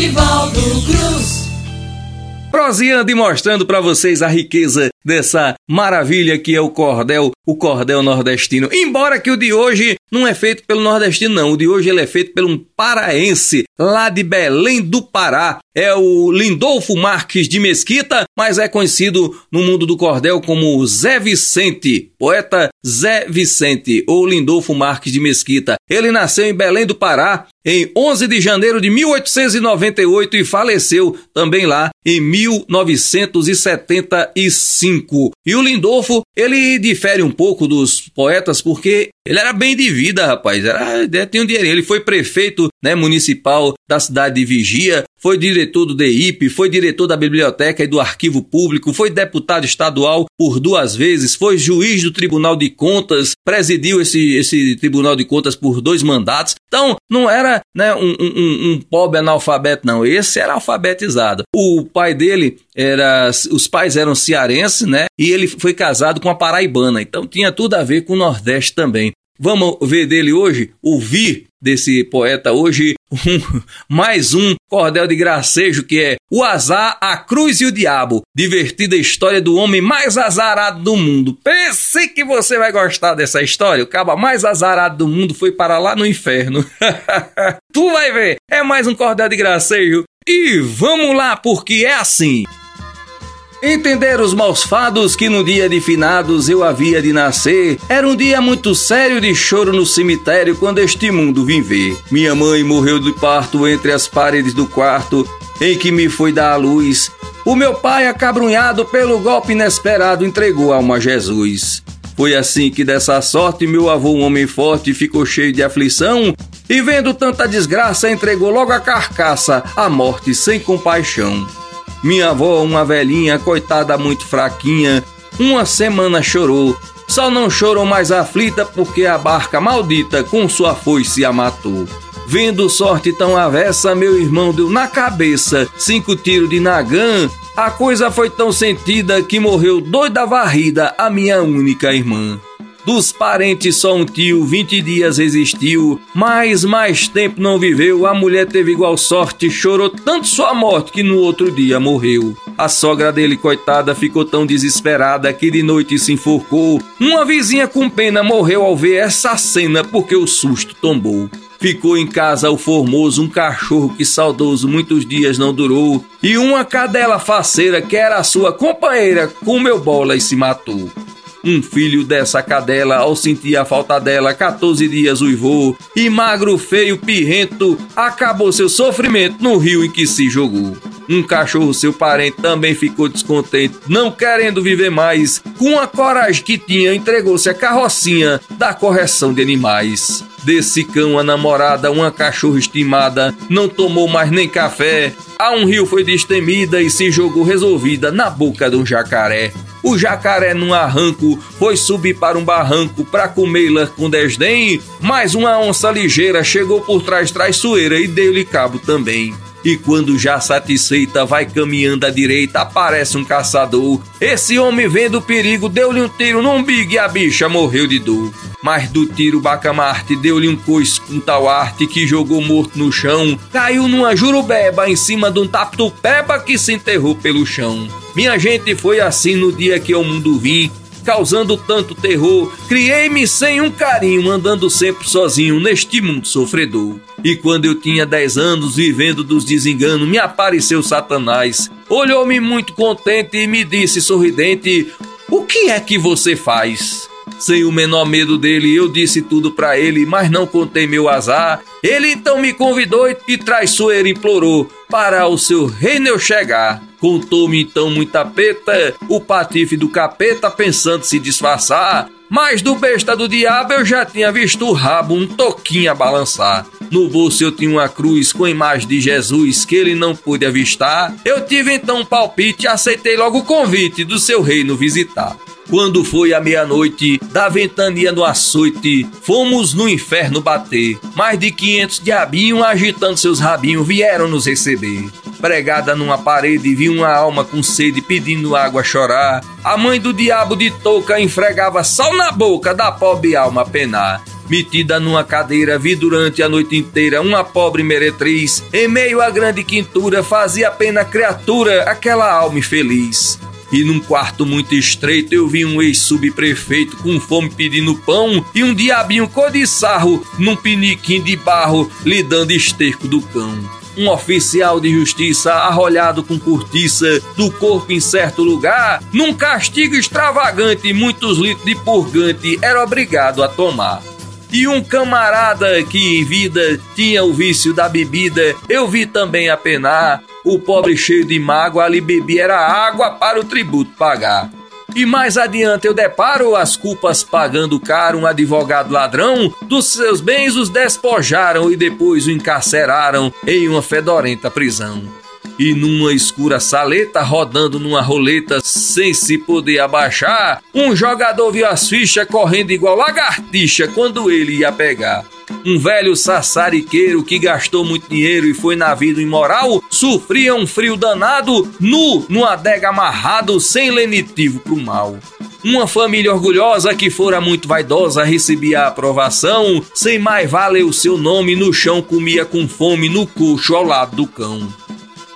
Nivaldo Cruz. Proseando e mostrando para vocês a riqueza dessa maravilha que é o cordel, o cordel nordestino. Embora que o de hoje não é feito pelo nordestino, não. O de hoje ele é feito por um paraense lá de Belém do Pará. É o Lindolfo Marques de Mesquita, mas é conhecido no mundo do cordel como Zé Vicente, poeta Zé Vicente ou Lindolfo Marques de Mesquita. Ele nasceu em Belém do Pará em 11 de janeiro de 1898 e faleceu também lá em 1975. E o Lindolfo, ele difere um pouco dos poetas porque ele era bem de vida, rapaz. Era, tinha um dinheiro. Ele foi prefeito né, municipal da cidade de Vigia, foi diretor do DIP, foi diretor da biblioteca e do arquivo público, foi deputado estadual por duas vezes, foi juiz do Tribunal de Contas, presidiu esse, esse Tribunal de Contas por dois mandatos. Então, não era né, um, um, um pobre analfabeto, não. Esse era alfabetizado. O pai dele era. Os pais eram cearenses, né? E ele foi casado com a paraibana. Então tinha tudo a ver com o Nordeste também. Vamos ver dele hoje, ouvir desse poeta hoje, um, mais um cordel de gracejo que é O Azar, a Cruz e o Diabo. Divertida história do homem mais azarado do mundo. Pense que você vai gostar dessa história. O caba mais azarado do mundo foi para lá no inferno. tu vai ver, é mais um cordel de gracejo. E vamos lá, porque é assim. Entender os maus fados que no dia de finados eu havia de nascer. Era um dia muito sério de choro no cemitério quando este mundo vim ver. Minha mãe morreu de parto entre as paredes do quarto em que me foi dar a luz. O meu pai, acabrunhado pelo golpe inesperado, entregou a alma a Jesus. Foi assim que dessa sorte meu avô, um homem forte, ficou cheio de aflição e vendo tanta desgraça entregou logo a carcaça à morte sem compaixão. Minha avó, uma velhinha, coitada muito fraquinha, uma semana chorou. Só não chorou mais aflita porque a barca maldita com sua foice a matou. Vendo sorte tão avessa, meu irmão deu na cabeça cinco tiros de nagã. A coisa foi tão sentida que morreu doida varrida a minha única irmã. Dos parentes só um tio, 20 dias resistiu, mas mais tempo não viveu. A mulher teve igual sorte, chorou tanto sua morte que no outro dia morreu. A sogra dele, coitada, ficou tão desesperada que de noite se enforcou. Uma vizinha com pena morreu ao ver essa cena porque o susto tombou. Ficou em casa o formoso, um cachorro que saudoso muitos dias não durou, e uma cadela faceira que era a sua companheira comeu bola e se matou. Um filho dessa cadela, ao sentir a falta dela, 14 dias uivou, e magro, feio, pirrento, acabou seu sofrimento no rio em que se jogou. Um cachorro, seu parente, também ficou descontente, não querendo viver mais. Com a coragem que tinha, entregou-se a carrocinha da correção de animais. Desse cão, a namorada, uma cachorra estimada, não tomou mais nem café. A um rio foi destemida e se jogou resolvida na boca de um jacaré. O jacaré, num arranco, foi subir para um barranco para comê-la com desdém, mas uma onça ligeira chegou por trás traiçoeira e deu-lhe cabo também. E quando já satisfeita vai caminhando à direita, aparece um caçador. Esse homem vendo o perigo, deu-lhe um tiro no umbigo e a bicha morreu de dor. Mas do tiro Bacamarte deu-lhe um coice com tal arte que jogou morto no chão. Caiu numa jurubeba em cima de um taptupeba que se enterrou pelo chão. Minha gente foi assim no dia que ao mundo vim, causando tanto terror. Criei-me sem um carinho, andando sempre sozinho neste mundo sofredor. E quando eu tinha dez anos, vivendo dos desenganos, me apareceu Satanás. Olhou-me muito contente e me disse sorridente: O que é que você faz? Sem o menor medo dele, eu disse tudo para ele, mas não contei meu azar. Ele então me convidou e traiçoeiro implorou para o seu reino eu chegar. Contou-me então muita peta, o patife do capeta pensando se disfarçar. Mas do besta do diabo eu já tinha visto o rabo um toquinho a balançar. No bolso eu tinha uma cruz com a imagem de Jesus que ele não pôde avistar. Eu tive então um palpite e aceitei logo o convite do seu reino visitar. Quando foi a meia-noite, da ventania no açoite, fomos no inferno bater. Mais de quinhentos diabinhos agitando seus rabinhos vieram nos receber. Pregada numa parede, vi uma alma com sede pedindo água chorar. A mãe do diabo de touca enfregava sal na boca da pobre alma penar. Metida numa cadeira, vi durante a noite inteira uma pobre meretriz. Em meio à grande quintura, fazia pena criatura aquela alma infeliz. E num quarto muito estreito eu vi um ex-subprefeito com fome pedindo pão e um diabinho sarro num piniquim de barro lhe dando esterco do cão um oficial de justiça arrolhado com cortiça do corpo em certo lugar, num castigo extravagante, muitos litros de purgante era obrigado a tomar. E um camarada que em vida tinha o vício da bebida, eu vi também a penar. O pobre cheio de mágoa ali bebia era água para o tributo pagar. E mais adiante eu deparo as culpas pagando caro um advogado ladrão, dos seus bens os despojaram e depois o encarceraram em uma fedorenta prisão. E numa escura saleta, rodando numa roleta sem se poder abaixar, um jogador viu as fichas correndo igual lagartixa quando ele ia pegar. Um velho sassariqueiro que gastou muito dinheiro e foi na vida imoral, sofria um frio danado, nu, numa adega amarrado, sem lenitivo pro mal. Uma família orgulhosa que fora muito vaidosa recebia a aprovação, sem mais valer o seu nome, no chão comia com fome no coxo ao lado do cão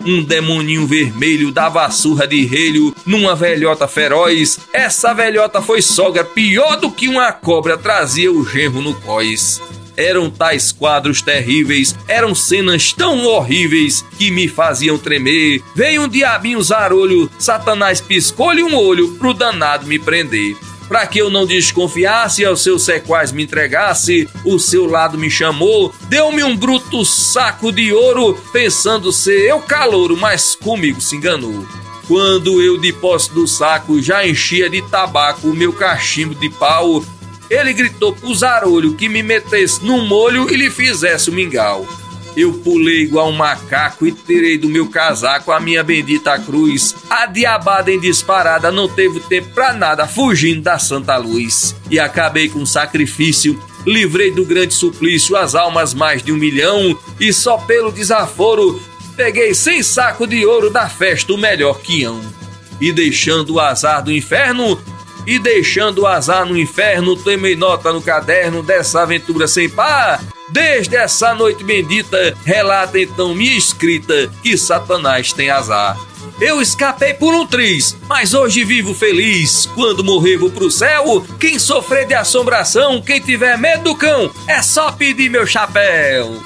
um demoninho vermelho dava surra de relho numa velhota feroz. Essa velhota foi sogra pior do que uma cobra trazia o genro no cós. Eram tais quadros terríveis, eram cenas tão horríveis que me faziam tremer. Veio um diabinho zarolho, Satanás piscou-lhe um olho pro danado me prender. Para que eu não desconfiasse aos seus sequais me entregasse, o seu lado me chamou, deu-me um bruto saco de ouro, pensando ser eu calouro, mas comigo se enganou. Quando eu de posse do saco já enchia de tabaco o meu cachimbo de pau, ele gritou pro zarolho que me metesse no molho e lhe fizesse o mingau. Eu pulei igual um macaco e tirei do meu casaco a minha bendita cruz. A diabada em disparada não teve tempo pra nada, fugindo da santa luz. E acabei com um sacrifício, livrei do grande suplício as almas mais de um milhão, e só pelo desaforo peguei sem saco de ouro da festa o melhor quião. E deixando o azar do inferno, e deixando o azar no inferno, tomei nota no caderno dessa aventura sem par. Desde essa noite bendita, relata então minha escrita que Satanás tem azar. Eu escapei por um triz, mas hoje vivo feliz. Quando morrer vou pro céu. Quem sofrer de assombração, quem tiver medo do cão, é só pedir meu chapéu.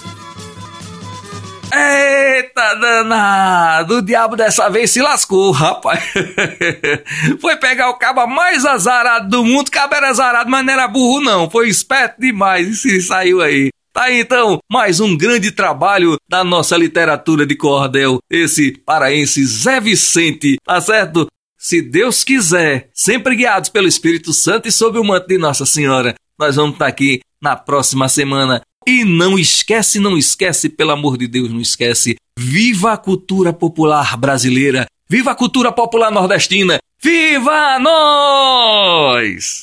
Eita danado! O diabo dessa vez se lascou, rapaz. Foi pegar o cabo mais azarado do mundo. O cabo era azarado, mas não era burro, não. Foi esperto demais e se saiu aí. Tá aí então mais um grande trabalho da nossa literatura de cordel, esse paraense Zé Vicente, tá certo? Se Deus quiser, sempre guiados pelo Espírito Santo e sob o manto de Nossa Senhora, nós vamos estar aqui na próxima semana e não esquece, não esquece, pelo amor de Deus, não esquece. Viva a cultura popular brasileira! Viva a cultura popular nordestina! Viva nós!